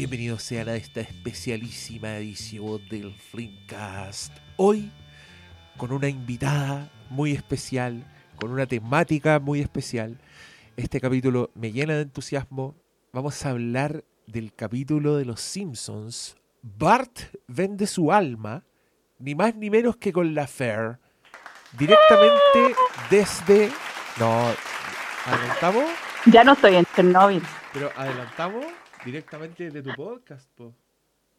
Bienvenidos sean a esta especialísima edición del Flimcast. Hoy con una invitada muy especial, con una temática muy especial. Este capítulo me llena de entusiasmo. Vamos a hablar del capítulo de Los Simpsons. Bart vende su alma, ni más ni menos que con la Fair, directamente desde... No, ¿adelantamos? Ya no estoy en Chernobyl. Pero adelantamos directamente de tu podcast, po.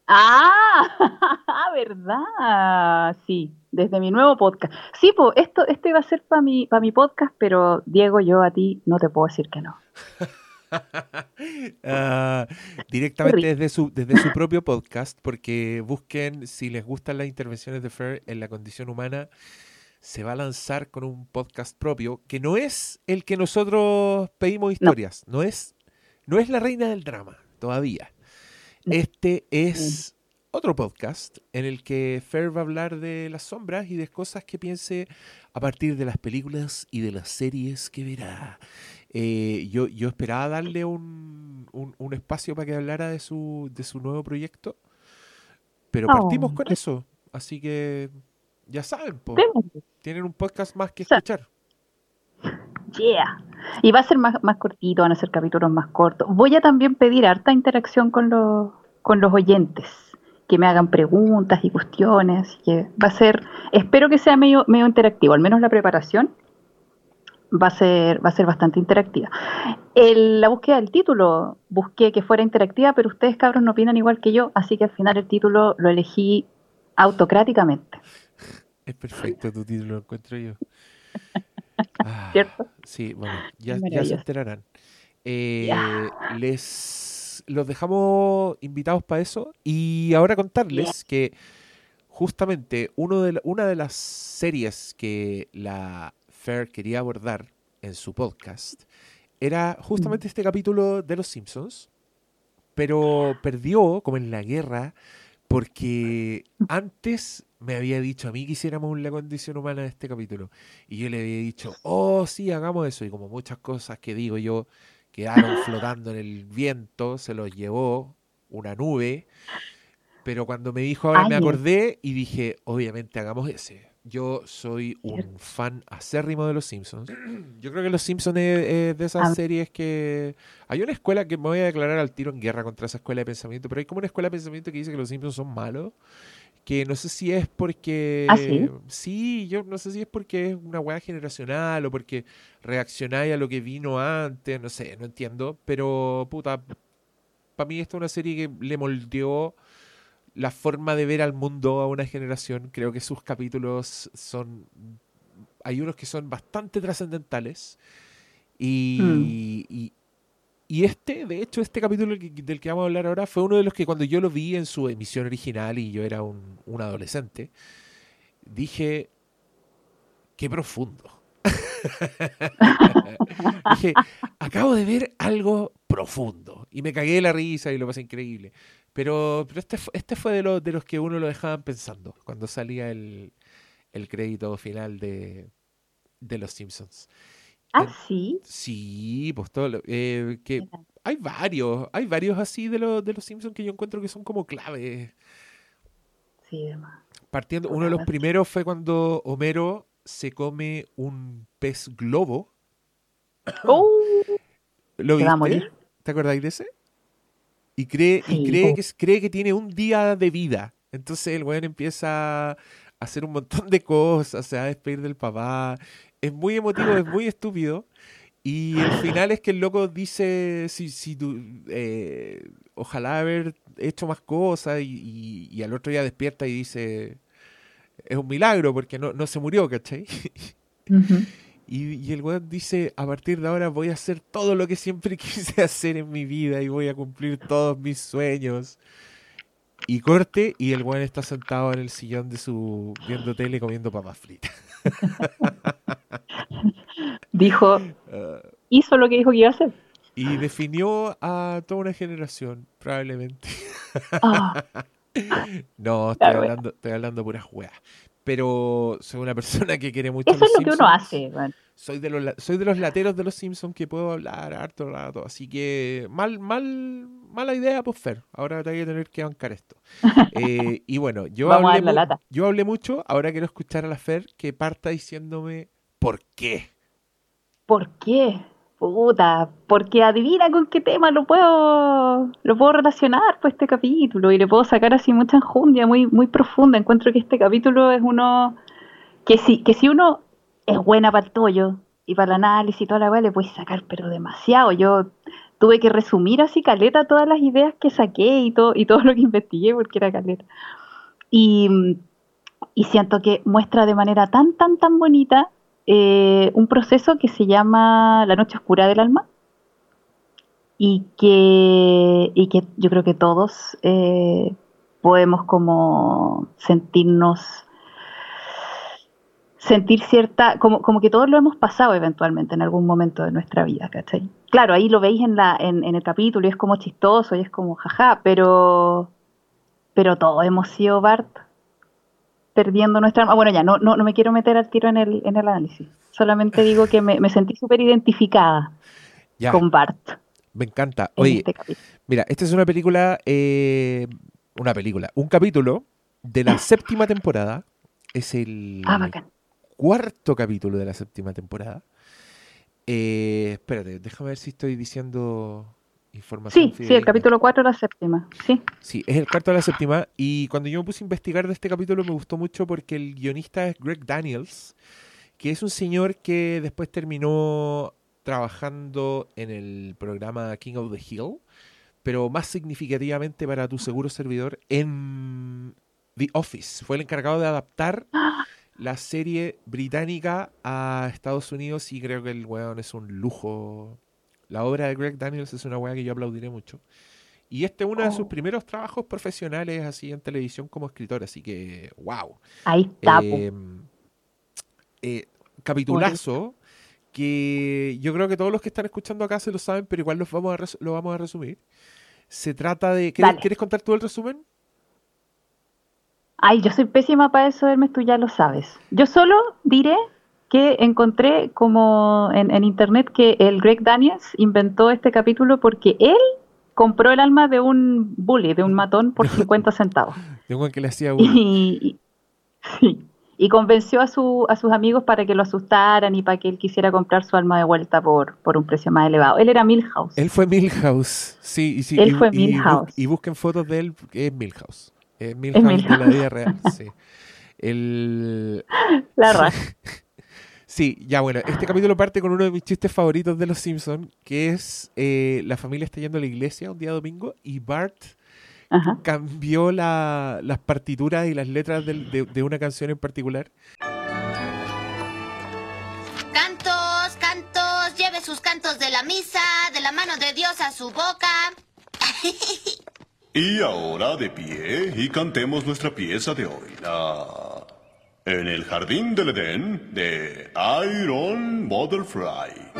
Ah, verdad. Sí, desde mi nuevo podcast. Sí, pues esto, esto iba a ser para mi, para mi podcast, pero Diego, yo a ti no te puedo decir que no. Ah, directamente desde su, desde su propio podcast, porque busquen si les gustan las intervenciones de Fer en la condición humana, se va a lanzar con un podcast propio que no es el que nosotros pedimos historias, no, es, no es la reina del drama todavía. Este es otro podcast en el que Fer va a hablar de las sombras y de cosas que piense a partir de las películas y de las series que verá. Eh, yo, yo esperaba darle un, un, espacio para que hablara de su, de su nuevo proyecto, pero partimos con eso. Así que ya saben, tienen un podcast más que escuchar. Yeah. Y va a ser más, más cortito, van a ser capítulos más cortos. Voy a también pedir harta interacción con los, con los oyentes, que me hagan preguntas y cuestiones, que va a ser, espero que sea medio, medio interactivo, al menos la preparación va a ser, va a ser bastante interactiva. la búsqueda del título, busqué que fuera interactiva, pero ustedes cabros no opinan igual que yo, así que al final el título lo elegí autocráticamente. Es perfecto tu título, lo encuentro yo. Ah, ¿Cierto? Sí, bueno, ya, se enterarán. Eh, les los dejamos invitados para eso y ahora contarles que justamente uno de una de las series que la Fair quería abordar en su podcast era justamente mm. este capítulo de Los Simpsons, pero perdió como en la guerra porque antes me había dicho a mí que hiciéramos la condición humana de este capítulo. Y yo le había dicho, oh, sí, hagamos eso. Y como muchas cosas que digo yo quedaron flotando en el viento, se los llevó una nube. Pero cuando me dijo ahora me acordé y dije, obviamente hagamos ese. Yo soy un fan acérrimo de Los Simpsons. Yo creo que Los Simpsons es, de esas series que... Hay una escuela que me voy a declarar al tiro en guerra contra esa escuela de pensamiento, pero hay como una escuela de pensamiento que dice que Los Simpsons son malos que no sé si es porque... ¿Ah, sí? sí? yo no sé si es porque es una weá generacional o porque reaccionáis a lo que vino antes, no sé, no entiendo, pero puta, para mí esta es una serie que le moldeó la forma de ver al mundo a una generación. Creo que sus capítulos son... Hay unos que son bastante trascendentales y, mm. Y este, de hecho, este capítulo del que vamos a hablar ahora fue uno de los que cuando yo lo vi en su emisión original y yo era un, adolescente, dije, qué profundo. dije, acabo de ver algo profundo. Y me cagué la risa y lo pasé increíble. Pero, pero este, este fue de los, de los que uno lo dejaban pensando cuando salía el, crédito final de, de Los Simpsons. Ah, sí. Sí, pues todo. Eh, que hay varios, hay varios así de, los de los Simpsons que yo encuentro que son como claves. Sí, demás. Partiendo, uno de los primeros fue cuando Homero se come un pez globo. ¡Oh! ¿Lo viste? ¿Te acordáis de ese? Y cree, y cree, que, cree que tiene un día de vida. Entonces el weón empieza a hacer un montón de cosas, se va a despedir del papá, es muy emotivo, es muy estúpido. Y el final es que el loco dice, si, si tú, eh, ojalá haber hecho más cosas y, al otro día despierta y dice, es un milagro porque no, no se murió, ¿cachai? y, y, el weón dice, a partir de ahora voy a hacer todo lo que siempre quise hacer en mi vida y voy a cumplir todos mis sueños. Y corte y el weón está sentado en el sillón de su, viendo tele comiendo papas fritas. dijo, ah. hizo lo que dijo que iba a hacer. Y definió a toda una generación, probablemente. Ah. no, estoy, hablando, estoy hablando puras weas. pero soy una persona que quiere mucho. Eso es lo que uno hace. Soy de los soy de los lateros de los Simpsons que puedo hablar harto rato, así que mal mal mala idea, pues Fer. Ahora te voy a tener que bancar esto. Eh, y bueno, yo hablé, yo hablé mucho, ahora quiero escuchar a la Fer que parta diciéndome por qué. ¿Por qué? Puta, porque adivina con qué tema lo puedo lo puedo relacionar pues este capítulo y le puedo sacar así mucha enjundia muy muy profunda. Encuentro que este capítulo es uno que si que uno es buena para el tollo y para el análisis y toda la weá le puedes sacar pero demasiado. Yo tuve que resumir así caleta todas las ideas que saqué y todo y todo lo que investigué porque era caleta. Y y siento que muestra de manera tan tan tan bonita eh, un proceso que se llama la noche oscura del alma y que, y que yo creo que todos eh, podemos como sentirnos sentir cierta, como, como que todos lo hemos pasado eventualmente en algún momento de nuestra vida, ¿cachai? Claro, ahí lo veis en, la, en, en el capítulo y es como chistoso y es como jaja, pero, pero todos hemos sido Bart perdiendo nuestra alma. Bueno, ya, no, no, no me quiero meter al tiro en el, en el análisis. Solamente digo que me, sentí súper identificada con Bart. Me encanta. Oye, este mira, esta es una película, eh, una película, un capítulo de la séptima temporada. Es el ah, cuarto capítulo de la séptima temporada. Eh, espérate, déjame ver si estoy diciendo Sí, sí, el capítulo 4 de la séptima, sí. Sí, es el cuarto de la séptima. Y cuando yo me puse a investigar de este capítulo me gustó mucho porque el guionista es Greg Daniels, que es un señor que después terminó trabajando en el programa King of the Hill, pero más significativamente para tu seguro servidor en The Office. Fue el encargado de adaptar la serie británica a Estados Unidos y creo que el weón es un lujo la obra de Greg Daniels es una weá que yo aplaudiré mucho. Y este es uno de sus oh. primeros trabajos profesionales así en televisión como escritor, así que wow. Ahí está. Em, eh, capitulazo que yo creo que todos los que están escuchando acá se lo saben, pero igual los vamos a lo vamos a resumir. Se trata de... ¿Quieres, contar tú el resumen? Ay, yo soy pésima para eso, Hermes, tú ya lo sabes. Yo solo diré que encontré como en, internet que el Greg Daniels inventó este capítulo porque él compró el alma de un bully, de un matón, por 50 centavos. De un que le hacía y, y, convenció a, su, a sus amigos para que lo asustaran y para que él quisiera comprar su alma de vuelta por, por un precio más elevado. Él era Milhouse. Él fue Milhouse, sí. Y, sí él fue Milhouse. Y, busquen fotos de él, es Milhouse. Es Milhouse, de la vida real, sí. El... La raza. Sí, ya bueno, este capítulo parte con uno de mis chistes favoritos de Los Simpsons, que es eh, la familia está yendo a la iglesia un día domingo y Bart cambió las partituras y las letras de, una canción en particular. Cantos, cantos, lleve sus cantos de la misa, de la mano de Dios a su boca. y ahora de pie y cantemos nuestra pieza de hoy, la en el jardín del Edén de Iron Butterfly.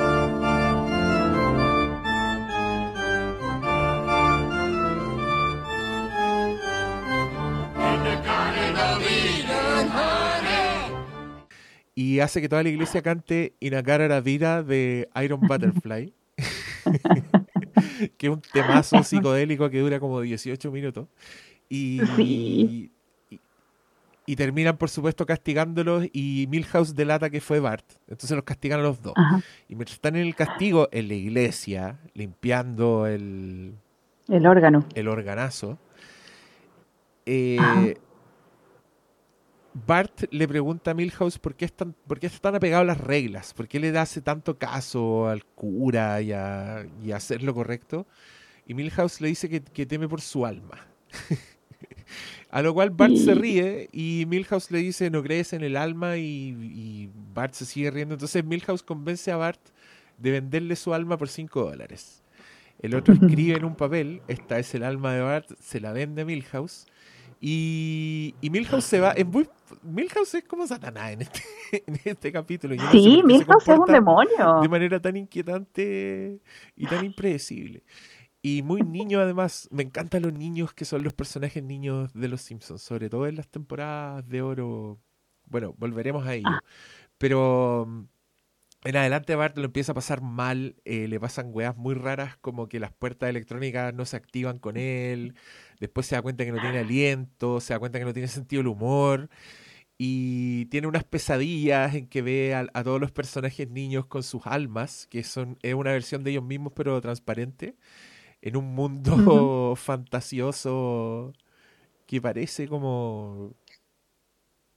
Y hace que toda la iglesia cante Inakara la vida de Iron Butterfly. que es un temazo psicodélico que dura como 18 minutos. Y, y terminan, por supuesto, castigándolos y Milhouse delata que fue Bart. Entonces los castigan a los dos. Y mientras están en el castigo, en la iglesia, limpiando el... El órgano. El organazo. Eh, Bart le pregunta a Milhouse por qué, están, por qué están apegados a las reglas, por qué le hace tanto caso al cura y a, hacer lo correcto. Y Milhouse le dice que, que teme por su alma. A lo cual Bart se ríe y Milhouse le dice, no crees en el alma y, Bart se sigue riendo. Entonces Milhouse convence a Bart de venderle su alma por 5 dólares. El otro escribe en un papel, esta es el alma de Bart, se la vende a Milhouse. Y, Milhouse se va. Es Milhouse es como Satanás en este, en este capítulo. sí, Milhouse es un demonio. De manera tan inquietante y tan impredecible. Y muy niño además, me encantan los niños que son los personajes niños de los Simpsons, sobre todo en las temporadas de oro. Bueno, volveremos a ello. Ah. Pero mm, en adelante Bart lo empieza a pasar mal, eh, le pasan weas muy raras como que las puertas electrónicas no se activan con él, después se da cuenta que no tiene aliento, se da cuenta que no tiene sentido el humor. Y tiene unas pesadillas en que ve a, todos los personajes niños con sus almas, que son es una versión de ellos mismos pero transparente, en un mundo fantasioso que parece como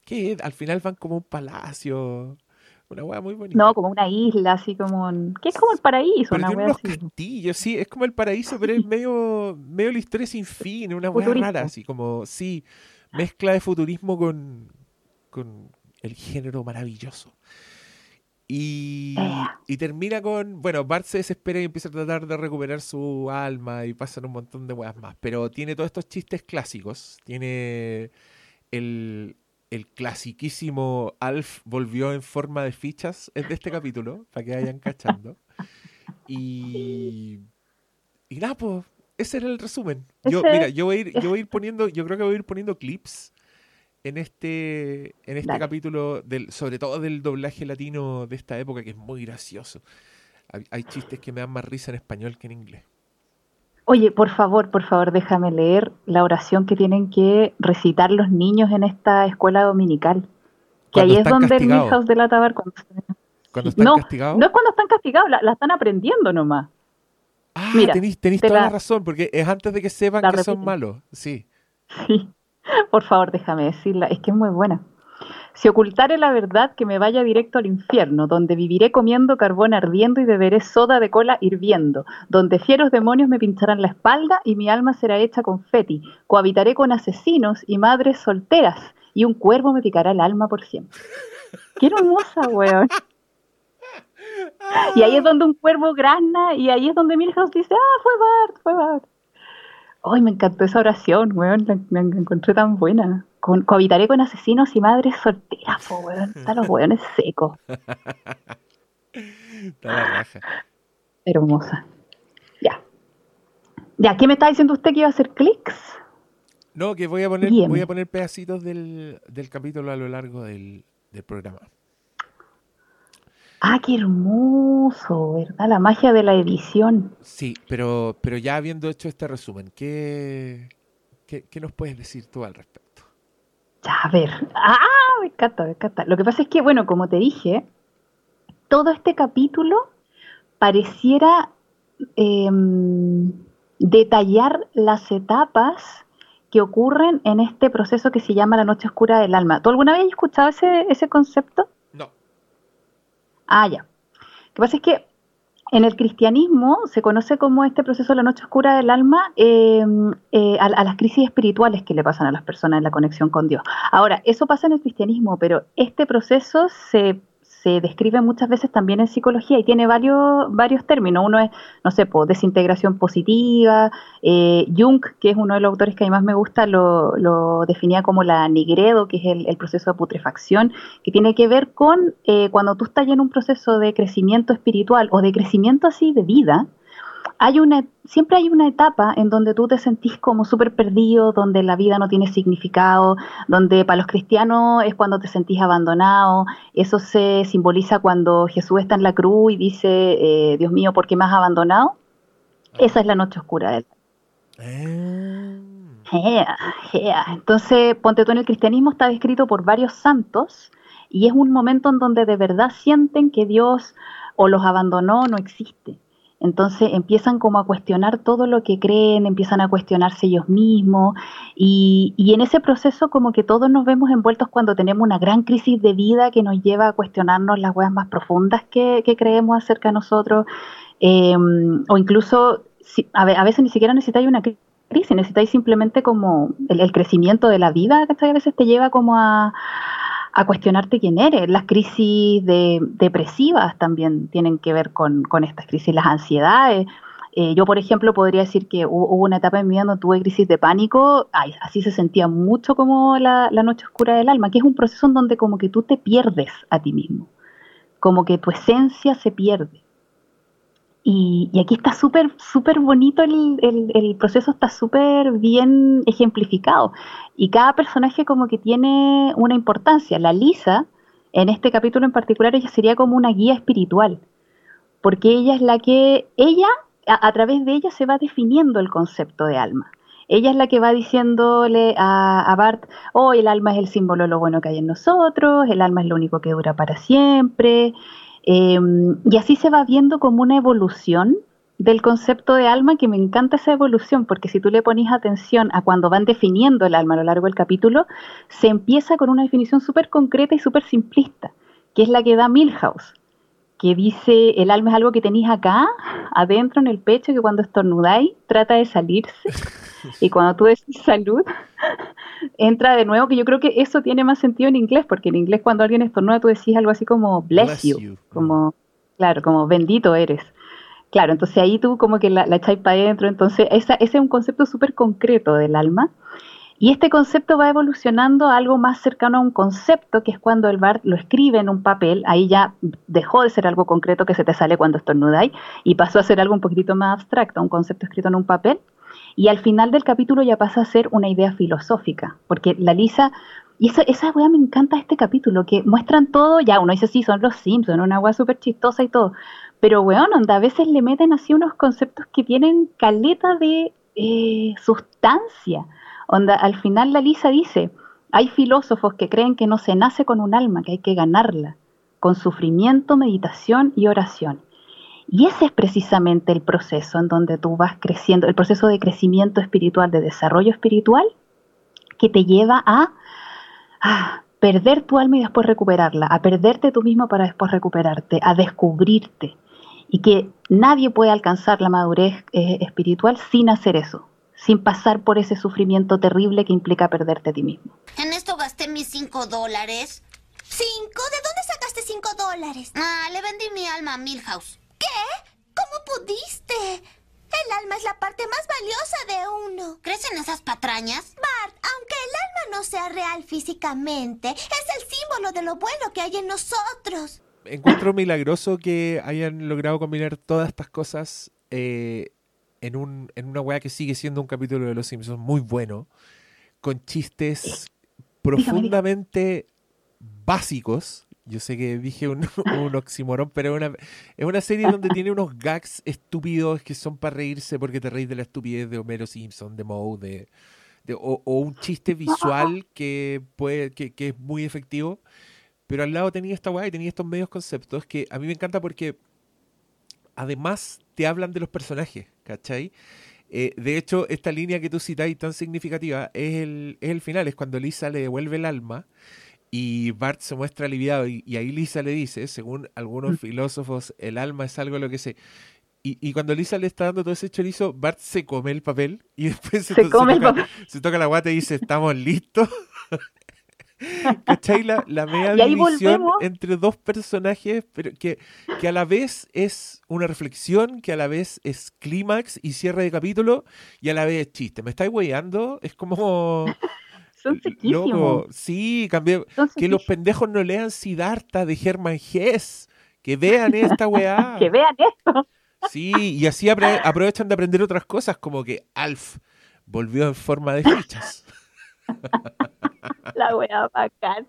que al final van como un palacio una hueá muy bonita. No, como una isla, así como. ¿Qué es como el paraíso? una unos castillos, sí, es como el paraíso, pero es medio, medio la historia sin fin, una hueá rara, así como, sí, mezcla de futurismo con, con el género maravilloso. Y, eh. y, termina con, bueno, Bart se desespera y empieza a tratar de recuperar su alma y pasan un montón de weas más, pero tiene todos estos chistes clásicos, tiene el, el clasiquísimo Alf volvió en forma de fichas de este capítulo, para que vayan cachando. Y, y nada, pues, ese era el resumen. Yo, mira, yo voy a ir, yo voy a ir poniendo, yo creo que voy a ir poniendo clips en este, en este capítulo, del, sobre todo del doblaje latino de esta época, que es muy gracioso. hay chistes que me dan más risa en español que en inglés. Oye, por favor, por favor, déjame leer la oración que tienen que recitar los niños en esta escuela dominical. Que ahí es donde el Milhouse de la Tabar cuando, están no, castigados. No es cuando están castigados, la, están aprendiendo nomás. Ah, tenéis, toda la, razón, porque es antes de que sepan que son malos. Sí. Sí, por favor, déjame decirla, es que es muy buena. Si ocultare la verdad, que me vaya directo al infierno, donde viviré comiendo carbón ardiendo y beberé soda de cola hirviendo, donde fieros demonios me pincharán la espalda y mi alma será hecha confeti, cohabitaré con asesinos y madres solteras, y un cuervo me picará el alma por siempre. ¡Qué hermosa, weón! Y ahí es donde un cuervo grana, y ahí es donde Milhouse dice, ah, fue Bart, fue Bart. Ay, me encantó esa oración, weón, la encontré tan buena con, cohabitaré con asesinos y madres solteras, po, weón. Están los weones secos. Está la raja. Hermosa. Ya. Ya, ¿qué me está diciendo usted que iba a hacer clics? No, que voy a poner, voy a poner pedacitos del, capítulo a lo largo del, del programa. Ah, qué hermoso, ¿verdad? La magia de la edición. Sí, pero, pero ya habiendo hecho este resumen, ¿qué, qué, qué nos puedes decir tú al respecto? a ver, ah, me encanta, me encanta. Lo que pasa es que, bueno, como te dije, todo este capítulo pareciera em, detallar las etapas que ocurren en este proceso que se llama la noche oscura del alma. ¿Tú alguna vez has escuchado ese, ese concepto? Ah, ya. Lo que pasa es que en el cristianismo se conoce como este proceso de la noche oscura del alma em, eh, a, las crisis espirituales que le pasan a las personas en la conexión con Dios. Ahora, eso pasa en el cristianismo, pero este proceso se se describe muchas veces también en psicología y tiene varios, varios términos. Uno es, no sé, desintegración positiva. Eh, Jung, que es uno de los autores que a mí más me gusta, lo, lo definía como la nigredo, que es el, proceso de putrefacción, que tiene que ver con eh, cuando tú estás en un proceso de crecimiento espiritual o de crecimiento así de vida, hay una, siempre hay una etapa en donde tú te sentís como súper perdido, donde la vida no tiene significado, donde para los cristianos es cuando te sentís abandonado. Eso se simboliza cuando Jesús está en la cruz y dice, eh, Dios mío, ¿por qué me has abandonado? Esa es la noche oscura de él. Ah. Entonces, ponte tú en el cristianismo está descrito por varios santos y es un momento en donde de verdad sienten que Dios o los abandonó o no existe. Entonces empiezan como a cuestionar todo lo que creen, empiezan a cuestionarse ellos mismos y, en ese proceso como que todos nos vemos envueltos cuando tenemos una gran crisis de vida que nos lleva a cuestionarnos las huevas más profundas que, creemos acerca de nosotros em, o incluso a, veces ni siquiera necesitáis una crisis, necesitáis simplemente como el, el crecimiento de la vida, que a veces te lleva como a a cuestionarte quién eres. Las crisis de, depresivas también tienen que ver con, estas crisis, las ansiedades. Eh, yo, por ejemplo, podría decir que hubo, una etapa en mi vida donde tuve crisis de pánico, así se sentía mucho como la, noche oscura del alma, que es un proceso en donde como que tú te pierdes a ti mismo, como que tu esencia se pierde. Y, aquí está súper, súper bonito el, el, proceso, está súper bien ejemplificado. Y cada personaje como que tiene una importancia. La Lisa, en este capítulo en particular, ella sería como una guía espiritual, porque ella es la que, ella, a, través de ella se va definiendo el concepto de alma. Ella es la que va diciéndole a, a, Bart, oh, el alma es el símbolo de lo bueno que hay en nosotros, el alma es lo único que dura para siempre, Em, y así se va viendo como una evolución del concepto de alma, que me encanta esa evolución, porque si tú le pones atención a cuando van definiendo el alma a lo largo del capítulo, se empieza con una definición súper concreta y súper simplista, que es la que da Milhouse, que dice, el alma es algo que tenéis acá, adentro en el pecho, que cuando estornudáis trata de salirse, y cuando tú decís salud, entra de nuevo, que yo creo que eso tiene más sentido en inglés, porque en inglés cuando alguien estornuda tú decís algo así como bless, you, como, claro, como bendito eres. Claro, entonces ahí tú como que la, la echáis para adentro, entonces esa, ese es un concepto súper concreto del alma. Y este concepto va evolucionando a algo más cercano a un concepto, que es cuando el Bart lo escribe en un papel, ahí ya dejó de ser algo concreto que se te sale cuando estornudáis y pasó a ser algo un poquitito más abstracto, un concepto escrito en un papel. Y al final del capítulo ya pasa a ser una idea filosófica, porque la Lisa, y esa, esa weá me encanta este capítulo, que muestran todo, ya uno dice, sí, son los Simpsons, una weá súper chistosa y todo, pero weón, a veces le meten así unos conceptos que tienen caleta de eh, sustancia. Onda, al final la Lisa dice, hay filósofos que creen que no se nace con un alma, que hay que ganarla, con sufrimiento, meditación y oración. Y ese es precisamente el proceso en donde tú vas creciendo, el proceso de crecimiento espiritual, de desarrollo espiritual, que te lleva a, perder tu alma y después recuperarla, a perderte tú mismo para después recuperarte, a descubrirte. Y que nadie puede alcanzar la madurez eh, espiritual sin hacer eso, sin pasar por ese sufrimiento terrible que implica perderte a ti mismo. En esto gasté mis cinco dólares. ¿Cinco? ¿De dónde sacaste cinco dólares? Ah, le vendí mi alma a Milhouse. ¿Qué? ¿Cómo pudiste? El alma es la parte más valiosa de uno. ¿Crees en esas patrañas? Bart, aunque el alma no sea real físicamente, es el símbolo de lo bueno que hay en nosotros. Encuentro milagroso que hayan logrado combinar todas estas cosas eh, en, un, en una weá que sigue siendo un capítulo de Los Simpsons muy bueno, con chistes profundamente básicos yo sé que dije un, un oximorón, pero es una, es una serie donde tiene unos gags estúpidos que son para reírse porque te reís de la estupidez de Homero Simpson, de Moe, de, o, un chiste visual que, puede, que, que, es muy efectivo. Pero al lado tenía esta guay, tenía estos medios conceptos que a mí me encanta porque además te hablan de los personajes, ¿cachai? Eh, de hecho, esta línea que tú citáis tan significativa es el, es el final, es cuando Lisa le devuelve el alma y Bart se muestra aliviado y, ahí Lisa le dice, según algunos mm. filósofos, el alma es algo lo que se... Y, cuando Lisa le está dando todo ese chorizo, Bart se come el papel y después se, toca, la guata y dice, estamos listos. ¿Cachai? La, la media división entre dos personajes, pero que, que a la vez es una reflexión, que a la vez es clímax y cierre de capítulo, y a la vez es chiste. ¿Me estáis weyando? Es como... Son sí, cambié. que los pendejos no lean Siddhartha de Hermann Hesse. Que vean esta weá. que vean esto. Sí, y así aprovechan de aprender otras cosas, como que Alf volvió en forma de fichas. La weá bacán.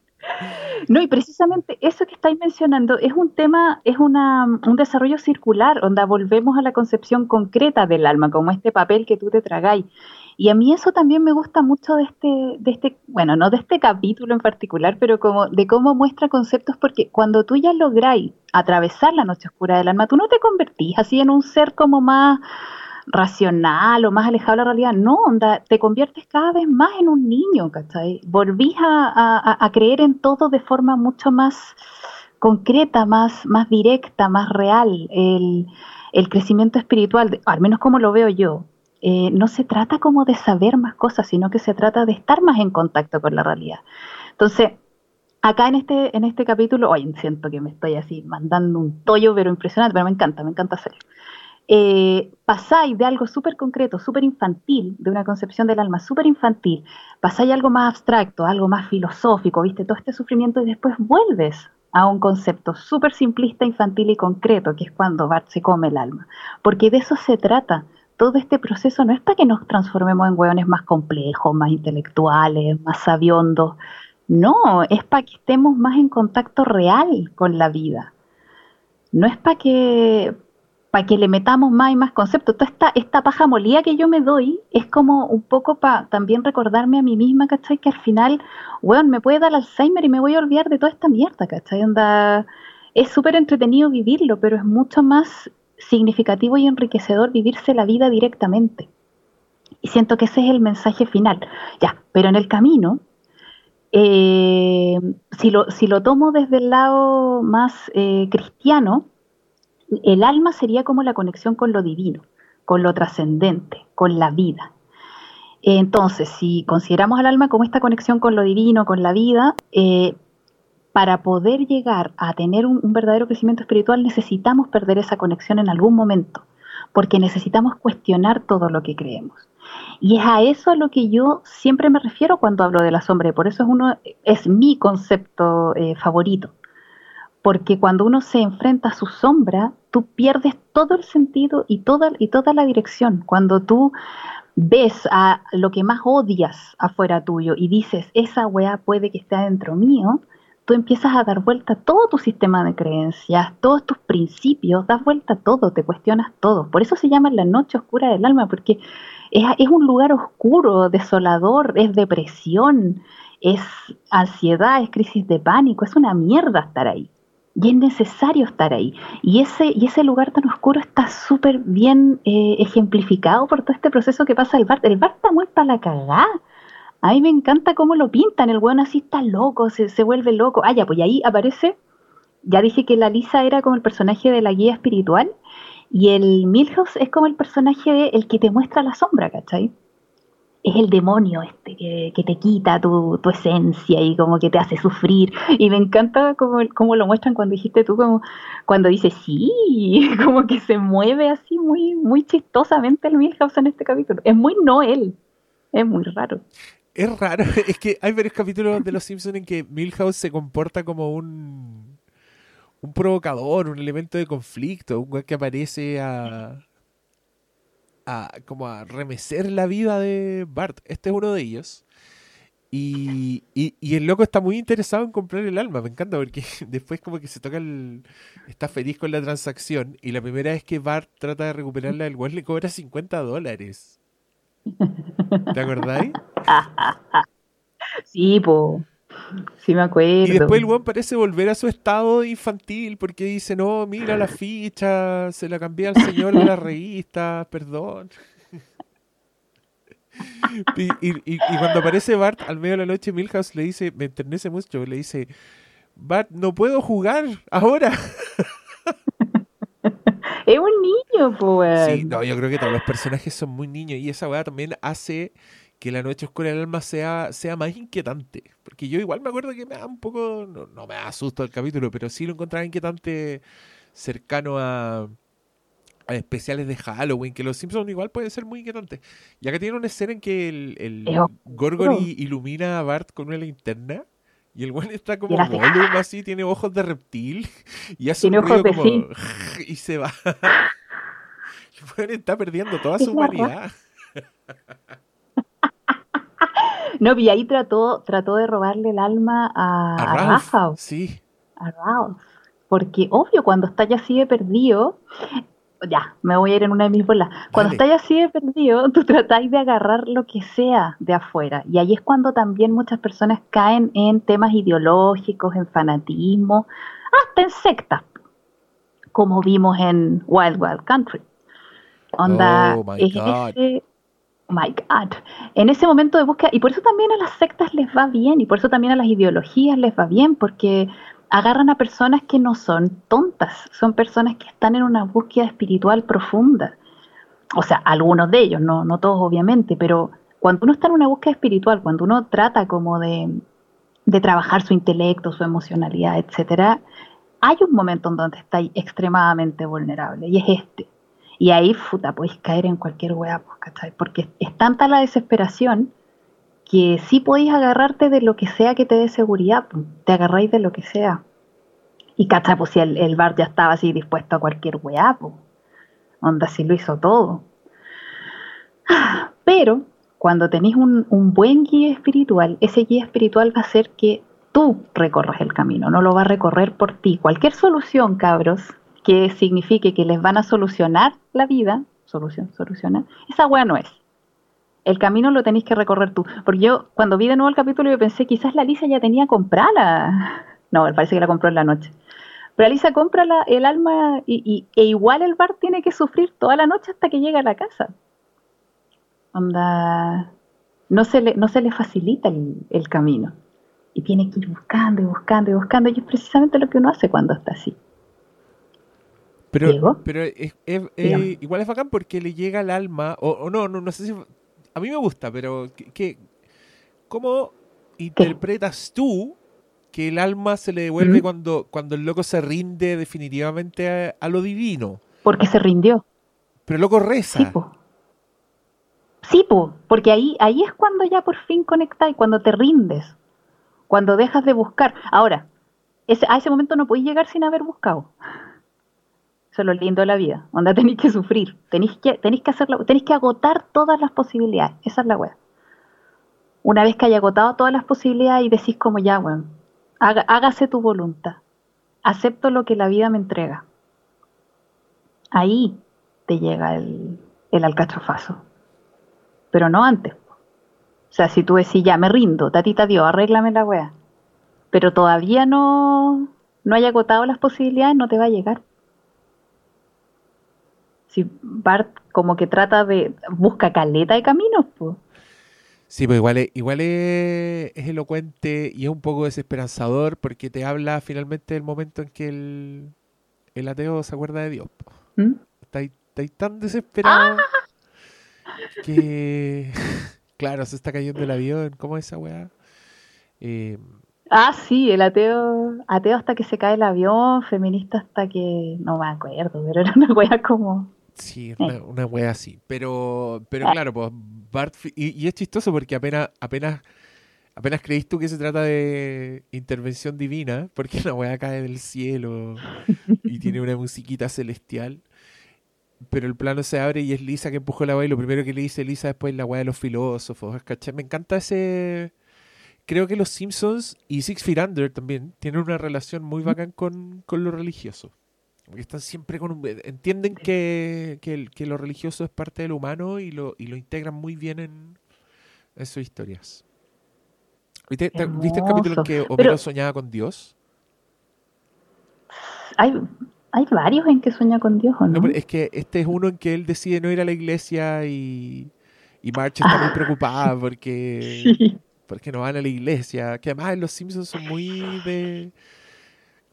No, y precisamente eso que estáis mencionando es un tema, es una, un desarrollo circular, donde volvemos a la concepción concreta del alma, como este papel que tú te tragáis. Y a mí eso también me gusta mucho de este, de este, bueno, no de este capítulo en particular, pero como de cómo muestra conceptos, porque cuando tú ya lográis atravesar la noche oscura del alma, tú no te convertís así en un ser como más racional o más alejado de la realidad, no, onda, te conviertes cada vez más en un niño, ¿cachai? Volvís a, creer en todo de forma mucho más concreta, más, más directa, más real. El, el crecimiento espiritual, al menos como lo veo yo, eh, no se trata como de saber más cosas, sino que se trata de estar más en contacto con la realidad. Entonces, acá en este, en este capítulo, hoy siento que me estoy así mandando un tollo, pero impresionante, pero me encanta, me encanta hacerlo. Eh, pasáis de algo súper concreto, súper infantil, de una concepción del alma súper infantil, pasáis a algo más abstracto, algo más filosófico, viste, todo este sufrimiento y después vuelves a un concepto súper simplista, infantil y concreto, que es cuando Bart se come el alma. Porque de eso se trata. Todo este proceso no es para que nos transformemos en hueones más complejos, más intelectuales, más sabiondos. No, es para que estemos más en contacto real con la vida. No es para que, para que le metamos más y más conceptos. Toda esta, esta paja molía que yo me doy es como un poco para también recordarme a mí misma, ¿cachai? Que al final, weón, me puede dar Alzheimer y me voy a olvidar de toda esta mierda, ¿cachai? Onda, es súper entretenido vivirlo, pero es mucho más significativo y enriquecedor vivirse la vida directamente. Y siento que ese es el mensaje final. Ya, pero en el camino, eh, si, lo, si, lo, tomo desde el lado más eh, cristiano, el alma sería como la conexión con lo divino, con lo trascendente, con la vida. Entonces, si consideramos al alma como esta conexión con lo divino, con la vida, eh, para poder llegar a tener un, verdadero crecimiento espiritual necesitamos perder esa conexión en algún momento, porque necesitamos cuestionar todo lo que creemos. Y es a eso a lo que yo siempre me refiero cuando hablo de la sombra, y por eso es, uno, es mi concepto eh, favorito porque cuando uno se enfrenta a su sombra, tú pierdes todo el sentido y toda, y toda la dirección. Cuando tú ves a lo que más odias afuera tuyo y dices, esa weá puede que esté adentro mío, tú empiezas a dar vuelta a todo tu sistema de creencias, todos tus principios, das vuelta a todo, te cuestionas todo. Por eso se llama la noche oscura del alma, porque es, es un lugar oscuro, desolador, es depresión, es ansiedad, es crisis de pánico, es una mierda estar ahí y es necesario estar ahí. Y ese, y ese lugar tan oscuro está súper bien eh, ejemplificado por todo este proceso que pasa el bar. El bar está muy para la cagada. A mí me encanta cómo lo pintan, el weón así está loco, se, se vuelve loco. Ah, ya, pues ahí aparece, ya dije que la Lisa era como el personaje de la guía espiritual y el Milhouse es como el personaje de el que te muestra la sombra, ¿cachai? Es el demonio este que, te quita tu, esencia y como que te hace sufrir. Y me encanta como, lo muestran cuando dijiste tú, como cuando dice sí, como que se mueve así muy, muy chistosamente el Milhouse en este capítulo. Es muy no él, es muy raro. Es raro, es que hay varios capítulos de Los Simpsons en que Milhouse se comporta como un, un provocador, un elemento de conflicto, un que aparece a a, como a remecer la vida de Bart. Este es uno de ellos. Y, y, el loco está muy interesado en comprar el alma, me encanta, porque después como que se toca el... está feliz con la transacción y la primera vez que Bart trata de recuperarla, el güey le cobra 50 dólares. ¿Te acordáis? sí, po. Sí, me acuerdo. Y después el weón parece volver a su estado infantil porque dice, no, mira la ficha, se la cambié al señor de la revista, perdón. y, cuando aparece Bart al medio de la noche, Milhouse le dice, me enternece mucho, le dice, Bart, no puedo jugar ahora. es un niño, pues. Sí, no, yo creo que todos los personajes son muy niños y esa weá también hace que la noche oscura del alma sea, sea más inquietante. Porque yo igual me acuerdo que me da un poco, no, me da susto el capítulo, pero sí lo encontraba inquietante cercano a, a especiales de Halloween, que los Simpsons igual pueden ser muy inquietantes. Ya que tiene una escena en que el, el Gorgory ilumina a Bart con una linterna. Y el güey está como Gollum así, tiene ojos de reptil. Y hace un ruido como... Y se va. El güey está perdiendo toda su humanidad. No, y ahí trató, trató de robarle el alma a, a, Sí. A Ralph. Porque, obvio, cuando está ya así de perdido, ya, me voy a ir en una de mis bolas. Cuando está ya así de perdido, tú tratáis de agarrar lo que sea de afuera. Y ahí es cuando también muchas personas caen en temas ideológicos, en fanatismo, hasta en sectas, como vimos en Wild Wild Country. Onda, oh my My God, en ese momento de búsqueda, y por eso también a las sectas les va bien, y por eso también a las ideologías les va bien, porque agarran a personas que no son tontas, son personas que están en una búsqueda espiritual profunda. O sea, algunos de ellos, no, no todos obviamente, pero cuando uno está en una búsqueda espiritual, cuando uno trata como de, de trabajar su intelecto, su emocionalidad, etcétera, hay un momento en donde está extremadamente vulnerable, y es este y ahí, puta, podéis caer en cualquier weá, pues, ¿cachai? Porque es tanta la desesperación que sí podéis agarrarte de lo que sea que te dé seguridad, pues, te agarráis de lo que sea. Y cacha, pues si el, el bar ya estaba así dispuesto a cualquier weá, pues. Onda, si lo hizo todo. Pero cuando tenéis un, un, buen guía espiritual, ese guía espiritual va a hacer que tú recorras el camino, no lo va a recorrer por ti. Cualquier solución, cabros, que signifique que les van a solucionar la vida, solución, solucionar, esa weá no es. El camino lo tenéis que recorrer tú. Porque yo, cuando vi de nuevo el capítulo, yo pensé, quizás la Lisa ya tenía comprada. No, parece que la compró en la noche. Pero Alisa compra la, el alma y, y, e igual el bar tiene que sufrir toda la noche hasta que llega a la casa. Onda, no se le, no se le facilita el, el, camino. Y tiene que ir buscando y buscando y buscando. Y es precisamente lo que uno hace cuando está así. Pero, pero es, es, es, igual es bacán porque le llega al alma, o, o no, no, no sé si... A mí me gusta, pero ¿qué, qué, ¿cómo interpretas tú que el alma se le devuelve uh -huh. cuando, cuando el loco se rinde definitivamente a, a, lo divino? Porque se rindió. Pero el loco reza. Sí, po. Sí, po, porque ahí, ahí es cuando ya por fin conectas y cuando te rindes, cuando dejas de buscar. Ahora, ese, a ese momento no podéis llegar sin haber buscado. Eso es lo lindo de la vida. Onda tenéis que sufrir, tenéis que, tenéis que hacerlo, tenéis que agotar todas las posibilidades. Esa es la wea. Una vez que haya agotado todas las posibilidades y decís como ya, haga, hágase tu voluntad. Acepto lo que la vida me entrega. Ahí te llega el, el alcachofazo pero no antes. O sea, si tú decís, ya, me rindo, tatita Dios, arréglame la weá, pero todavía no, no haya agotado las posibilidades, no te va a llegar. Si Bart como que trata de, busca caleta de caminos, pues. Sí, pues igual, es, igual es, es, elocuente y es un poco desesperanzador porque te habla finalmente del momento en que el, el ateo se acuerda de Dios. ¿Mm? Está, ahí, está ahí tan desesperado. ¡Ah! que claro, se está cayendo el avión, ¿cómo es esa weá? Eh, ah, sí, el ateo, ateo hasta que se cae el avión, feminista hasta que, no me acuerdo, pero era una weá como... Sí, una, una weá así, pero, pero claro, pues Bart, y, y, es chistoso porque apenas, apenas, apenas creís tú que se trata de intervención divina, porque la weá cae del cielo y tiene una musiquita celestial pero el plano se abre y es Lisa que empujó la weá y lo primero que le dice Lisa después es la weá de los filósofos, ¿cachai? Me encanta ese... Creo que los Simpsons y Six Feet Under también tienen una relación muy bacán con, con lo religioso. Porque están siempre con un... Entienden que, que, que, lo religioso es parte del humano y lo, y lo integran muy bien en, en sus historias. ¿Viste, ¿Viste el capítulo en que Homero pero... soñaba con Dios? Hay, hay varios en que sueña con Dios, ¿o no? no es que este es uno en que él decide no ir a la iglesia y, y March está ah, muy preocupada porque, sí. porque no van a la iglesia. Que además Los Simpsons son muy de...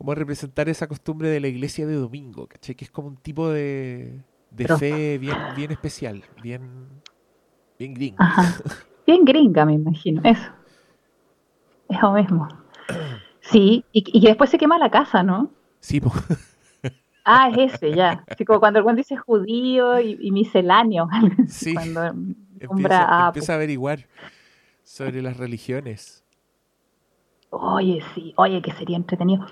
como representar esa costumbre de la iglesia de domingo, ¿cachai? Que es como un tipo de, de Pero, fe bien, bien especial, bien, bien gringa. Ajá. Bien gringa, me imagino, eso. Eso mismo. Sí, y, y después se quema la casa, ¿no? Sí, pues. Ah, es ese, ya. Así como cuando el dice judío y, y misceláneo. Sí. Cuando empieza, a, empieza a averiguar sobre las religiones. Oye, sí, oye, que sería entretenido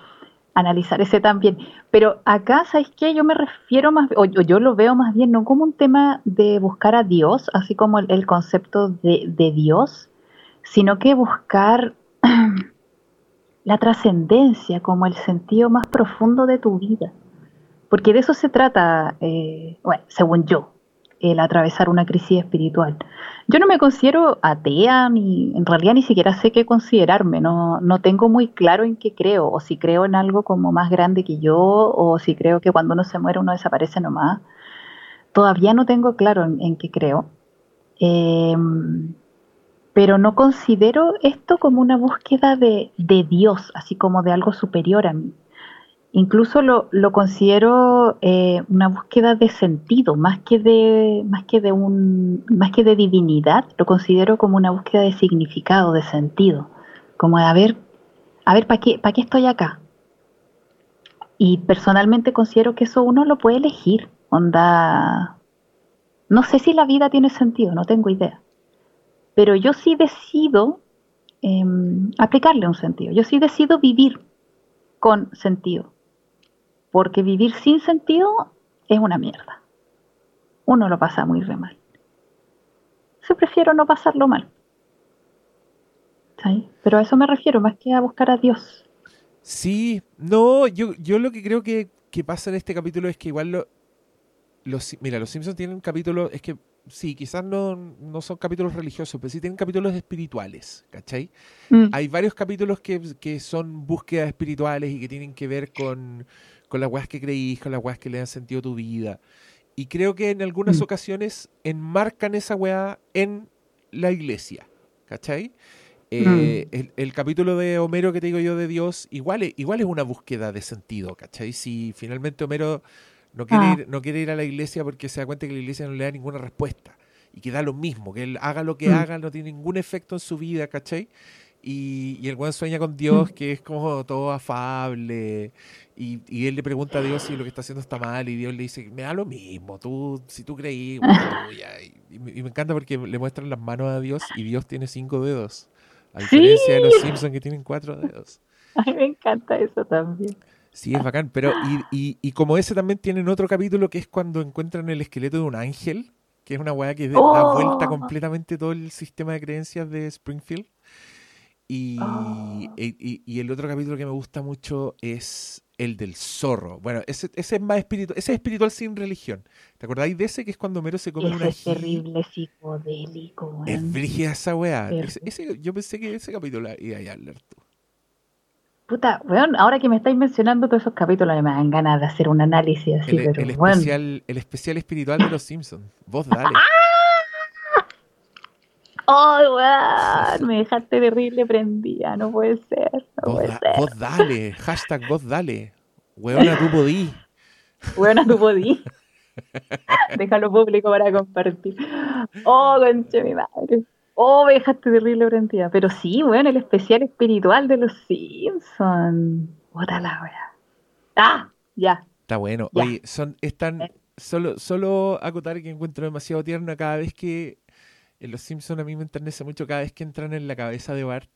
analizar ese también. Pero acá, ¿sabes qué? Yo me refiero más, o yo lo veo más bien no como un tema de buscar a Dios, así como el, concepto de, de Dios, sino que buscar la trascendencia como el sentido más profundo de tu vida. Porque de eso se trata, eh, bueno, según yo, el atravesar una crisis espiritual. Yo no me considero atea, ni en realidad ni siquiera sé qué considerarme, no, no tengo muy claro en qué creo, o si creo en algo como más grande que yo, o si creo que cuando uno se muere uno desaparece nomás. Todavía no tengo claro en, qué creo. Eh, pero no considero esto como una búsqueda de, de Dios, así como de algo superior a mí incluso lo, lo considero eh, una búsqueda de sentido, más que de, más que de un, más que de divinidad, lo considero como una búsqueda de significado, de sentido, como de a ver, a ver, ¿para qué, para qué estoy acá? Y personalmente considero que eso uno lo puede elegir, onda, no sé si la vida tiene sentido, no tengo idea, pero yo sí decido eh, aplicarle un sentido, yo sí decido vivir con sentido porque vivir sin sentido es una mierda. Uno lo pasa muy re mal. Yo prefiero no pasarlo mal. ¿Sí? Pero a eso me refiero, más que a buscar a Dios. Sí, no, yo, yo lo que creo que, que pasa en este capítulo es que igual lo, los, mira, los Simpsons tienen capítulos, es que sí, quizás no, no, son capítulos religiosos, pero sí tienen capítulos espirituales, ¿cachai? Mm. Hay varios capítulos que, que, son búsquedas espirituales y que tienen que ver con, con las weas que creís, con las weas que le han sentido a tu vida. Y creo que en algunas mm. ocasiones enmarcan esa wea en la iglesia, ¿cachai? Eh, mm. el, el, capítulo de Homero que te digo yo de Dios, igual, igual es una búsqueda de sentido, ¿cachai? Si finalmente Homero no quiere, ah. ir, no quiere ir a la iglesia porque se da cuenta que la iglesia no le da ninguna respuesta y que da lo mismo, que él haga lo que mm. haga, no tiene ningún efecto en su vida, ¿cachai? Y, y el buen sueña con Dios, mm. que es como todo afable, y, y, él le pregunta a Dios si lo que está haciendo está mal, y Dios le dice, me da lo mismo, tú, si tú creí, tuya. Y, me encanta porque le muestran las manos a Dios y Dios tiene cinco dedos, a diferencia de los Simpsons que tienen cuatro dedos. A mí me encanta eso también. Sí, es bacán. Pero, y, y, como ese también tienen otro capítulo que es cuando encuentran el esqueleto de un ángel, que es una weá que da vuelta oh. completamente todo el sistema de creencias de Springfield. Y, oh. y, y, el otro capítulo que me gusta mucho es el del zorro. Bueno, ese, ese es más espiritual, ese es espiritual sin religión. ¿Te acordáis de ese que es cuando Mero se come ese una es terrible psicodélico. Es brígida esa weá. Ese, yo pensé que ese capítulo iba a hablar tú. Puta, bueno, ahora que me estáis mencionando todos esos capítulos, me dan ganas de hacer un análisis así, el, pero el especial, el especial espiritual de los Simpsons. Vos dale. ¡Ay, weón! Me dejaste terrible prendida, no puede ser. No vos, puede ser. vos dale, hashtag vos dale. Weona, tú podí. Weona, tú podí. Déjalo público para compartir. Oh, conche mi madre. Oh, me dejaste terrible prendida. Pero sí, bueno, el especial espiritual de los Simpsons. Otra la wea. ¡Ah! Ya. Está bueno. Oye, son, están. Eh. Solo, solo acotar que encuentro demasiado tierno cada vez que. En los Simpsons a mí me enternece mucho cada vez que entran en la cabeza de Bart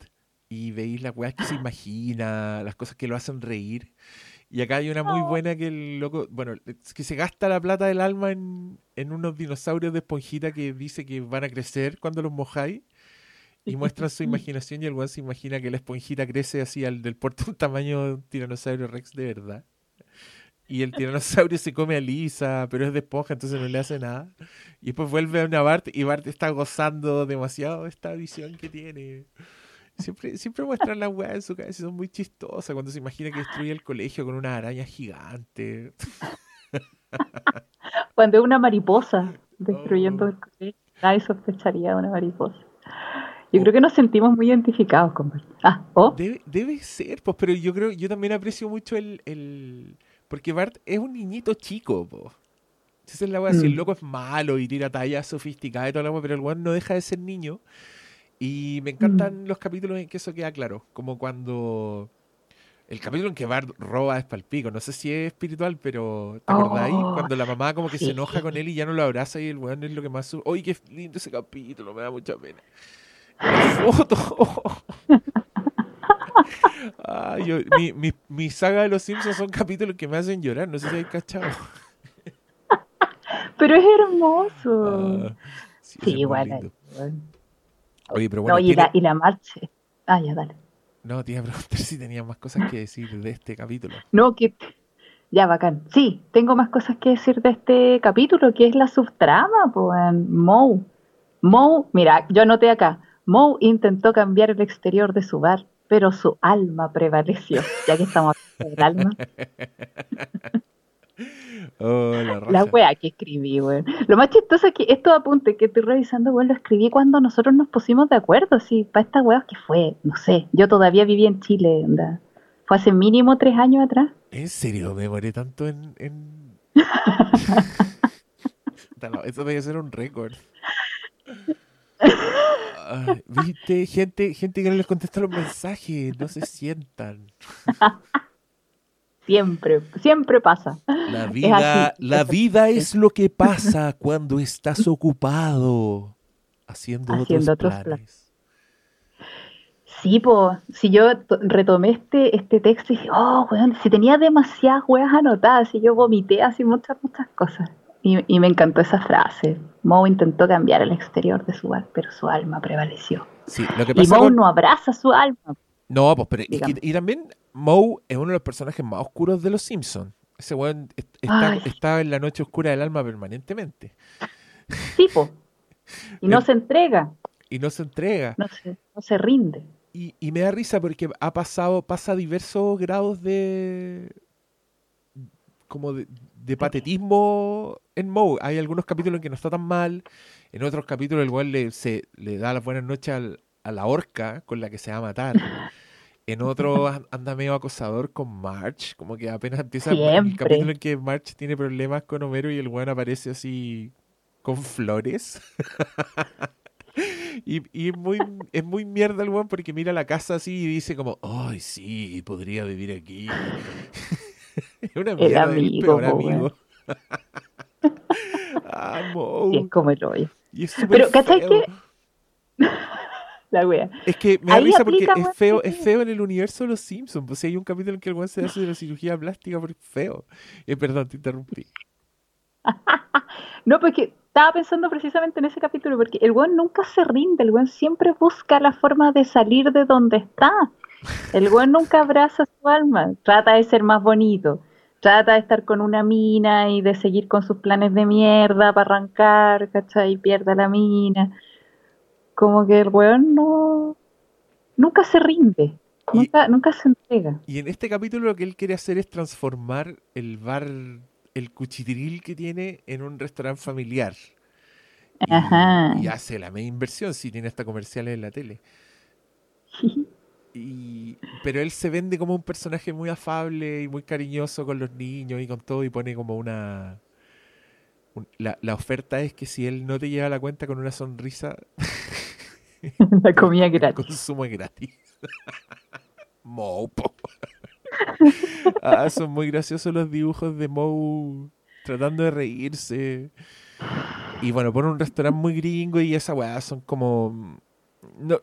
y veis las weas que se imagina, las cosas que lo hacen reír. Y acá hay una muy buena que el loco, bueno, que se gasta la plata del alma en, en unos dinosaurios de esponjita que dice que van a crecer cuando los mojáis. Y muestran su imaginación y el weón se imagina que la esponjita crece así al del porte un tamaño tiranosaurio rex de verdad. Y el tiranosaurio se come a Lisa, pero es de esponja, entonces no le hace nada. Y después vuelve a una Bart y Bart está gozando demasiado esta visión que tiene. Siempre, siempre muestran las weas en su cabeza son muy chistosas cuando se imagina que destruye el colegio con una araña gigante. cuando es una mariposa destruyendo oh. el colegio, nadie sospecharía de una mariposa. Yo creo que nos sentimos muy identificados con Ah, ¿oh? debe, debe, ser, pues, pero yo creo, yo también aprecio mucho el, el... porque Bart es un niñito chico, pues. Esa es la wea, si el mm. loco es malo y tira tallas sofisticadas y todo lo pero el weón no deja de ser niño. Y me encantan mm. los capítulos en que eso queda claro, como cuando el capítulo en que Bart roba es palpico, no sé si es espiritual, pero ¿te acordáis? Oh, cuando la mamá como que se enoja con él y ya no lo abraza y el weón es lo que más... ¡Uy, qué lindo ese capítulo! Me da mucha pena. La foto. Mi, mi, mi, saga de los Simpsons son capítulos que me hacen llorar, no sé si hay cachado. Pero es hermoso. Ah, sí, igual. Oye, pero bueno. No, y, la, y la marcha. Ah, ya, dale. No, te iba a preguntar si tenía más cosas que decir de este capítulo. No, que. Ya, bacán. Sí, tengo más cosas que decir de este capítulo, que es la subtrama, pues, Moe. Moe, mira, yo anoté acá. Moe intentó cambiar el exterior de su bar, pero su alma prevaleció, ya que estamos hablando del alma. Oh, la, wea que escribí, weón. Lo más chistoso es que estos apuntes que estoy revisando, weón, lo escribí cuando nosotros nos pusimos de acuerdo, sí, para esta wea que fue, no sé, yo todavía vivía en Chile, anda. Fue hace mínimo tres años atrás. ¿En serio? Me morí tanto en... en... eso debe ser un récord. Viste, gente, gente que no les contesta los mensajes, no se sientan. Siempre, siempre pasa. La vida, es la vida es lo que pasa cuando estás ocupado haciendo, otros, planes. Sí, pues, si yo retomé este, este texto y dije, oh, weón, si tenía demasiadas weas anotadas, y yo vomité así muchas, muchas cosas. Y, me encantó esa frase. Moe intentó cambiar el exterior de su alma, pero su alma prevaleció. Sí, lo que pasa y Moe no abraza su alma. No, pues, pero y, también Moe es uno de los personajes más oscuros de los Simpsons. Ese weón está, en la noche oscura del alma permanentemente. Sí, po. Y no se entrega. Y no se entrega. No se, no se rinde. Y, y, me da risa porque ha pasado, pasa diversos grados de como de, de patetismo en Moe. Hay algunos capítulos en que no está tan mal, en otros capítulos el cual le, se, le da las buenas noches a la orca con la que se va a matar. En otros anda medio acosador con March, como que apenas empieza el capítulo en que March tiene problemas con Homero y el weón aparece así con flores. y, y es, muy, es muy mierda el weón porque mira la casa así y dice como, ay, sí, podría vivir aquí. es una el amigo. Amigo. Sí, es como el hoyo. Pero, ¿cachai que...? la wea. Es que me da risa porque es feo, es feo en el universo de los Simpsons. Pues si hay un capítulo en que el weón se hace de la cirugía plástica porque es feo. Eh, perdón, te interrumpí. no, porque estaba pensando precisamente en ese capítulo, porque el weón nunca se rinde, el weón siempre busca la forma de salir de donde está. El weón nunca abraza su alma, trata de ser más bonito, trata de estar con una mina y de seguir con sus planes de mierda para arrancar, ¿cachai? Y pierda la mina. Como que el weón no. Nunca se rinde. nunca, nunca se entrega. Y en este capítulo lo que él quiere hacer es transformar el bar, el cuchitril que tiene en un restaurante familiar. Ajá. Y, hace la media inversión si tiene hasta comerciales en la tele. Y, pero él se vende como un personaje muy afable y muy cariñoso con los niños y con todo y pone como una... la, la, oferta es que si él no te lleva la cuenta con una sonrisa... la comida gratis. El consumo es gratis. Mopo. ah, son muy graciosos los dibujos de Moe tratando de reírse. Y bueno, pone un restaurante muy gringo y esa weá son como... No,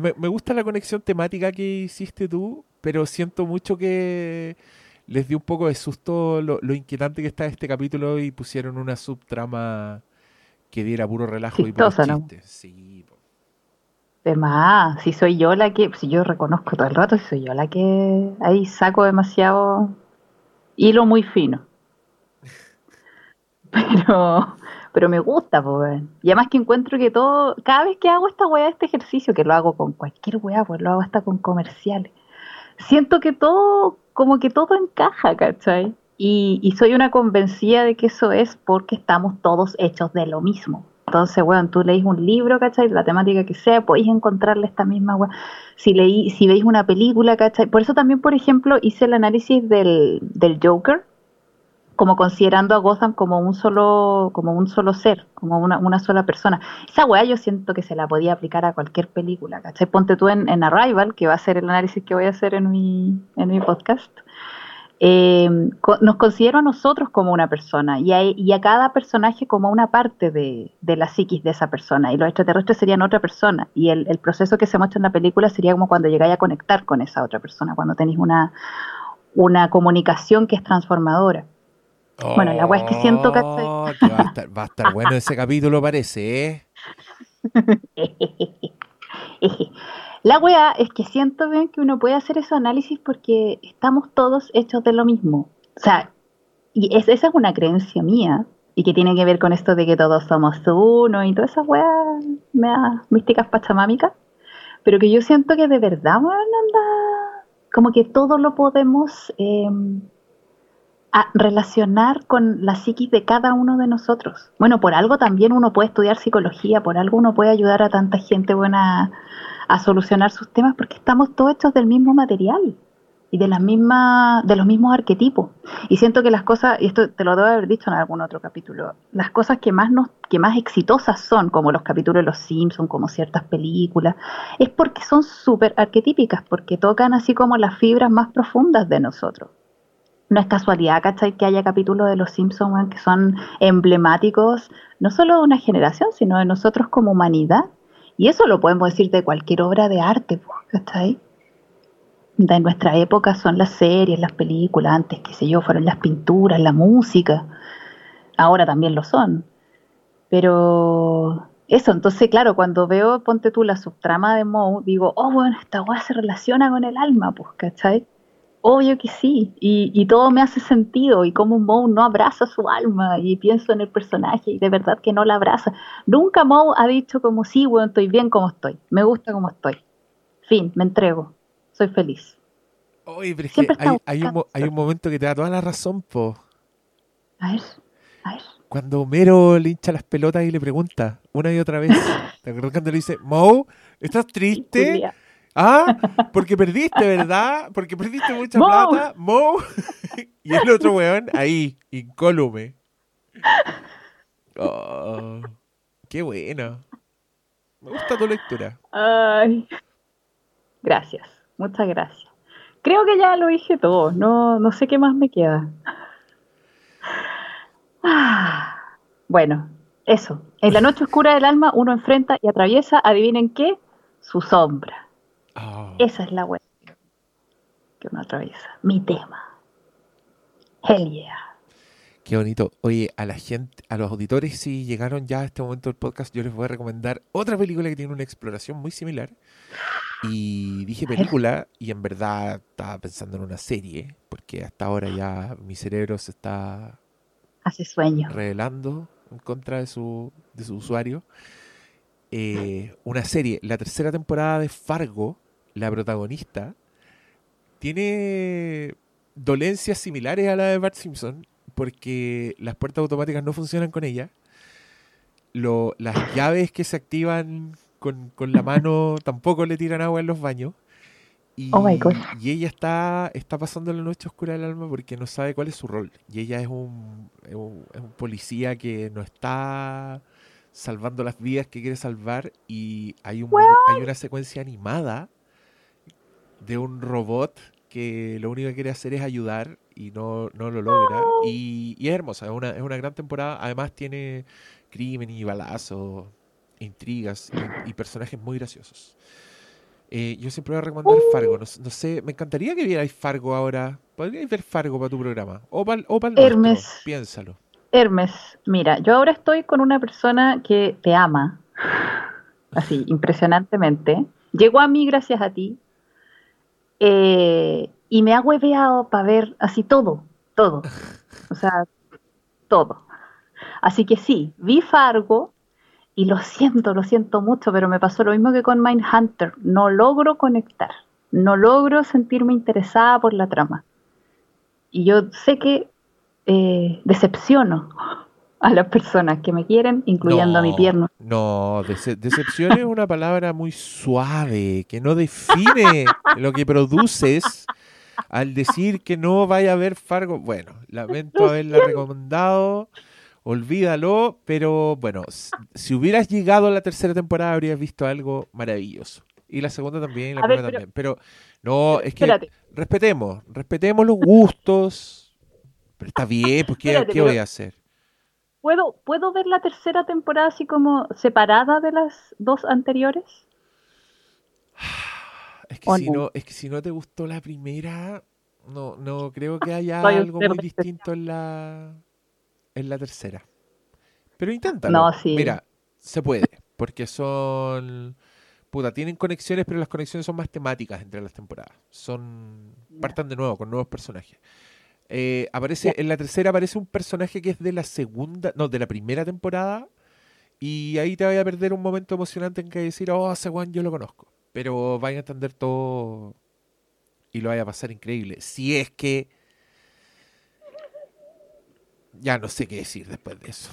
me, gusta la conexión temática que hiciste tú, pero siento mucho que les dio un poco de susto lo, inquietante que está este capítulo y pusieron una subtrama que diera puro relajo y puro chiste. Sí. De más, si soy yo la que, si yo reconozco todo el rato, si soy yo la que ahí saco demasiado hilo muy fino. Pero pero me gusta, pues. Y además que encuentro que todo, cada vez que hago esta weá, este ejercicio, que lo hago con cualquier weá, pues lo hago hasta con comerciales, siento que todo, como que todo encaja, ¿cachai? Y, y soy una convencida de que eso es porque estamos todos hechos de lo mismo. Entonces, weón, tú leís un libro, ¿cachai? La temática que sea, podéis encontrarle esta misma weá. Si, leí, si veis una película, ¿cachai? Por eso también, por ejemplo, hice el análisis del, del Joker, como considerando a Gotham como un solo, como un solo ser, como una, una sola persona. Esa weá yo siento que se la podía aplicar a cualquier película, ¿cachai? Ponte tú en, Arrival, que va a ser el análisis que voy a hacer en mi, en mi podcast. Eh, nos considero a nosotros como una persona y a, y a cada personaje como una parte de, de, la psiquis de esa persona y los extraterrestres serían otra persona y el, el proceso que se muestra en la película sería como cuando llegáis a conectar con esa otra persona, cuando tenéis una, una comunicación que es transformadora bueno, la weá es que siento que... Oh, va, a estar, va a estar bueno ese capítulo, parece, ¿eh? La weá es que siento bien que uno puede hacer ese análisis porque estamos todos hechos de lo mismo. O sea, y esa es una creencia mía y que tiene que ver con esto de que todos somos uno y todas esas weas místicas pachamámicas. Pero que yo siento que de verdad, weón, anda. Como que todo lo podemos. Eh, a relacionar con la psiquis de cada uno de nosotros. Bueno, por algo también uno puede estudiar psicología, por algo uno puede ayudar a tanta gente buena a, solucionar sus temas, porque estamos todos hechos del mismo material y de las mismas, de los mismos arquetipos. Y siento que las cosas, y esto te lo debo haber dicho en algún otro capítulo, las cosas que más nos, que más exitosas son, como los capítulos de los Simpsons, como ciertas películas, es porque son súper arquetípicas, porque tocan así como las fibras más profundas de nosotros no es casualidad, ¿cachai? Que haya capítulos de Los Simpsons que son emblemáticos, no solo de una generación, sino de nosotros como humanidad, Y eso lo podemos decir de cualquier obra de arte, ¿cachai? De nuestra época son las series, las películas, antes, qué sé yo, fueron las pinturas, la música. Ahora también lo son. Pero eso, entonces, claro, cuando veo, ponte tú la subtrama de Moe, digo, oh, bueno, esta weá se relaciona con el alma, pues, ¿cachai? Obvio que sí, y, todo me hace sentido, y como Moe no abraza su alma, y pienso en el personaje, y de verdad que no la abraza. Nunca Moe ha dicho como, sí, bueno, estoy bien como estoy, me gusta como estoy. Fin, me entrego, soy feliz. Oye, pero es que hay, un, hay un momento que te da toda la razón, po. A ver, a ver. Cuando Homero le hincha las pelotas y le pregunta una y otra vez, ¿te acuerdas cuando le dice, Mo, ¿estás triste? Ah, porque perdiste, ¿verdad? Porque perdiste mucha plata, Mo. y el otro weón ahí, incólume. Oh, qué buena. Me gusta tu lectura. Ay. Gracias, muchas gracias. Creo que ya lo dije todo, no, no sé qué más me queda. Ah, bueno, eso. En la noche oscura del alma uno enfrenta y atraviesa, adivinen qué, su sombra. Ah. Esa es la web que uno atraviesa. Mi tema. Hell yeah. Qué bonito. Oye, a la gente, a los auditores, si llegaron ya a este momento del podcast, yo les voy a recomendar otra película que tiene una exploración muy similar. Y dije película, y en verdad estaba pensando en una serie, porque hasta ahora ya mi cerebro se está Hace sueño. Revelando en contra de su, de su usuario. Eh, una serie, la tercera temporada de Fargo, la protagonista, tiene dolencias similares a la de Bart Simpson, porque las puertas automáticas no funcionan con ella. Lo, las llaves que se activan con, con la mano tampoco le tiran agua en los baños. Oh y, ella está, está pasando la noche oscura del alma porque no sabe cuál es su rol. Y ella es un, es un, policía que no está salvando las vidas que quiere salvar. Y hay, un, hay una secuencia animada de un robot que lo único que quiere hacer es ayudar y no, no lo logra. Y, es hermosa, es una, es una gran temporada. Además tiene crimen y balazos, intrigas y personajes muy graciosos. Eh, yo siempre voy a recomendar Fargo. No, sé, me encantaría que vierais Fargo ahora. Podríais ver Fargo para tu programa. O para o el Hermes. Piénsalo. Hermes, mira, yo ahora estoy con una persona que te ama. Así, impresionantemente. Llegó a mí gracias a ti. Eh, y me ha hueveado para ver así todo, todo. O sea, todo. Así que sí, vi Fargo, y lo siento, lo siento mucho, pero me pasó lo mismo que con Mindhunter. No logro conectar, no logro sentirme interesada por la trama. Y yo sé que eh, decepciono a las personas que me quieren, incluyendo a mi pierno. No, decepción es una palabra muy suave, que no define lo que produces al decir que no vaya a haber Fargo. Bueno, lamento haberla recomendado olvídalo, pero bueno, si hubieras llegado a la tercera temporada habrías visto algo maravilloso. Y la segunda también, y la primera también. Pero no, es que respetemos, respetemos los gustos. Pero está bien, pues ¿qué, voy a hacer? ¿Puedo, ¿Puedo ver la tercera temporada así como separada de las dos anteriores? Es que, si no? es que si no te gustó la primera, no, no creo que haya algo muy distinto en la en la tercera. Pero inténtalo. No, sí. Mira, se puede, porque son... Puta, tienen conexiones, pero las conexiones son más temáticas entre las temporadas. Son... Partan de nuevo con nuevos personajes. Eh, aparece, en la tercera aparece un personaje que es de la segunda, no, de la primera temporada. Y ahí te vaya a perder un momento emocionante en que decir, oh, ese one yo lo conozco. Pero vaya a entender todo y lo vaya a pasar increíble. Si es que ya no sé qué decir después de eso.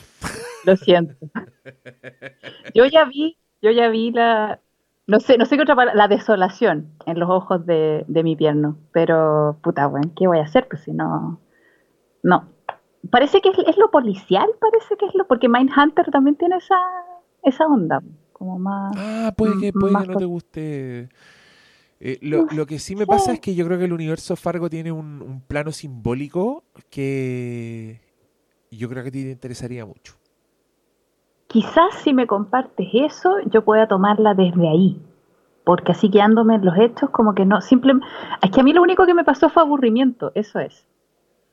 Lo siento. Yo ya vi, yo ya vi la, no sé, no sé qué otra palabra, la desolación en los ojos de, mi pierno. Pero, puta, bueno, ¿qué voy a hacer? Pues si no, no. Parece que es, lo policial, parece que es lo, porque Mindhunter también tiene esa, esa onda, como más. Ah, puede que, puede que no te guste. Eh, lo, lo, que sí me pasa es que yo creo que el universo Fargo tiene un, un plano simbólico que, yo creo que te interesaría mucho. Quizás si me compartes eso, yo pueda tomarla desde ahí. Porque así quedándome en los hechos, como que no, simplemente... Es que a mí lo único que me pasó fue aburrimiento, eso es.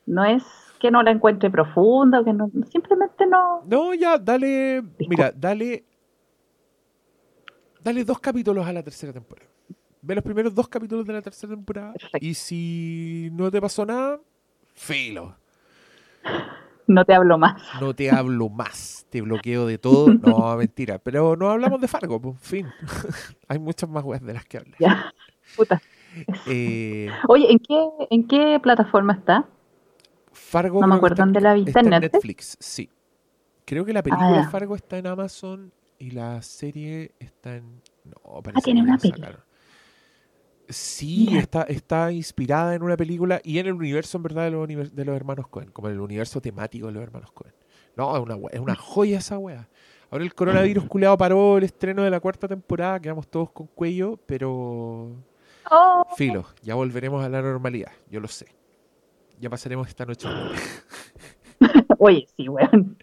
No es que no la encuentre profunda, que no, simplemente no... No, ya, dale, mira, dale... Dale dos capítulos a la tercera temporada. Ve los primeros dos capítulos de la tercera temporada. Y si no te pasó nada, filo. No te hablo más. No te hablo más. Te bloqueo de todo. No, mentira. Pero no hablamos de Fargo, pues, fin. Hay muchas más webs de las que hablas. Ya, puta. Eh, Oye, ¿en qué, ¿en qué plataforma está? Fargo. No me acuerdo dónde la viste. ¿En Netflix? Sí. Creo que la película ah, Fargo está en Amazon y la serie está en. No, ah, tiene una película. Sí, está, está inspirada en una película y en el universo, en verdad, de los, de los hermanos Cohen, como en el universo temático de los hermanos Cohen. No, es una, es una joya esa wea. Ahora el coronavirus culeado paró el estreno de la cuarta temporada, quedamos todos con cuello, pero. Oh. Filo, ya volveremos a la normalidad, yo lo sé. Ya pasaremos esta noche. Oye, sí, weón.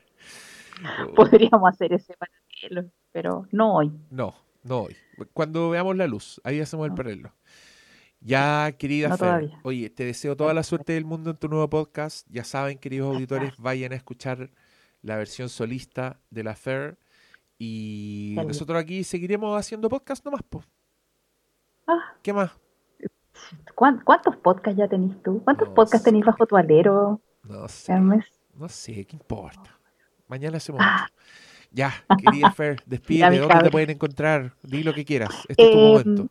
Oh. Podríamos hacer ese paralelo, pero no hoy. No, no hoy. Cuando veamos la luz, ahí hacemos el paralelo. Ya, querida Fer, oye, te deseo toda la suerte del mundo en tu nuevo podcast. Ya saben, queridos auditores, vayan a escuchar la versión solista de la Fer. Y nosotros aquí seguiremos haciendo podcast nomás, pues. ¿Qué más? ¿Cuántos podcasts ya tenés tú? ¿Cuántos podcasts tenés bajo tu alero? No sé. No sé, ¿qué importa? Mañana hacemos ah. Ya, querida Fer, despídete. ¿Dónde te pueden encontrar? Di lo que quieras. Este es tu em, momento.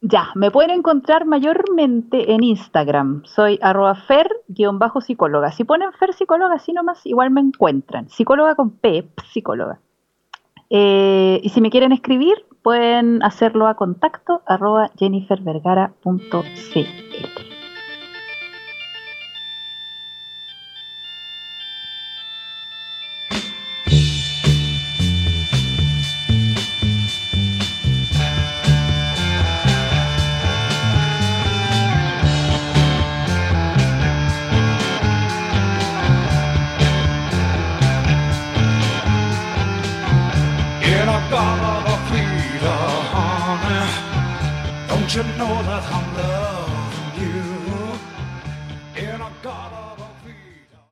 Ya, me pueden encontrar mayormente en Instagram. Soy arroba fer-psicóloga. Si ponen fer psicóloga, así nomás, igual me encuentran. Psicóloga con P, psicóloga. Eh, y si me quieren escribir, pueden hacerlo a contacto arroba jennifervergara.cl.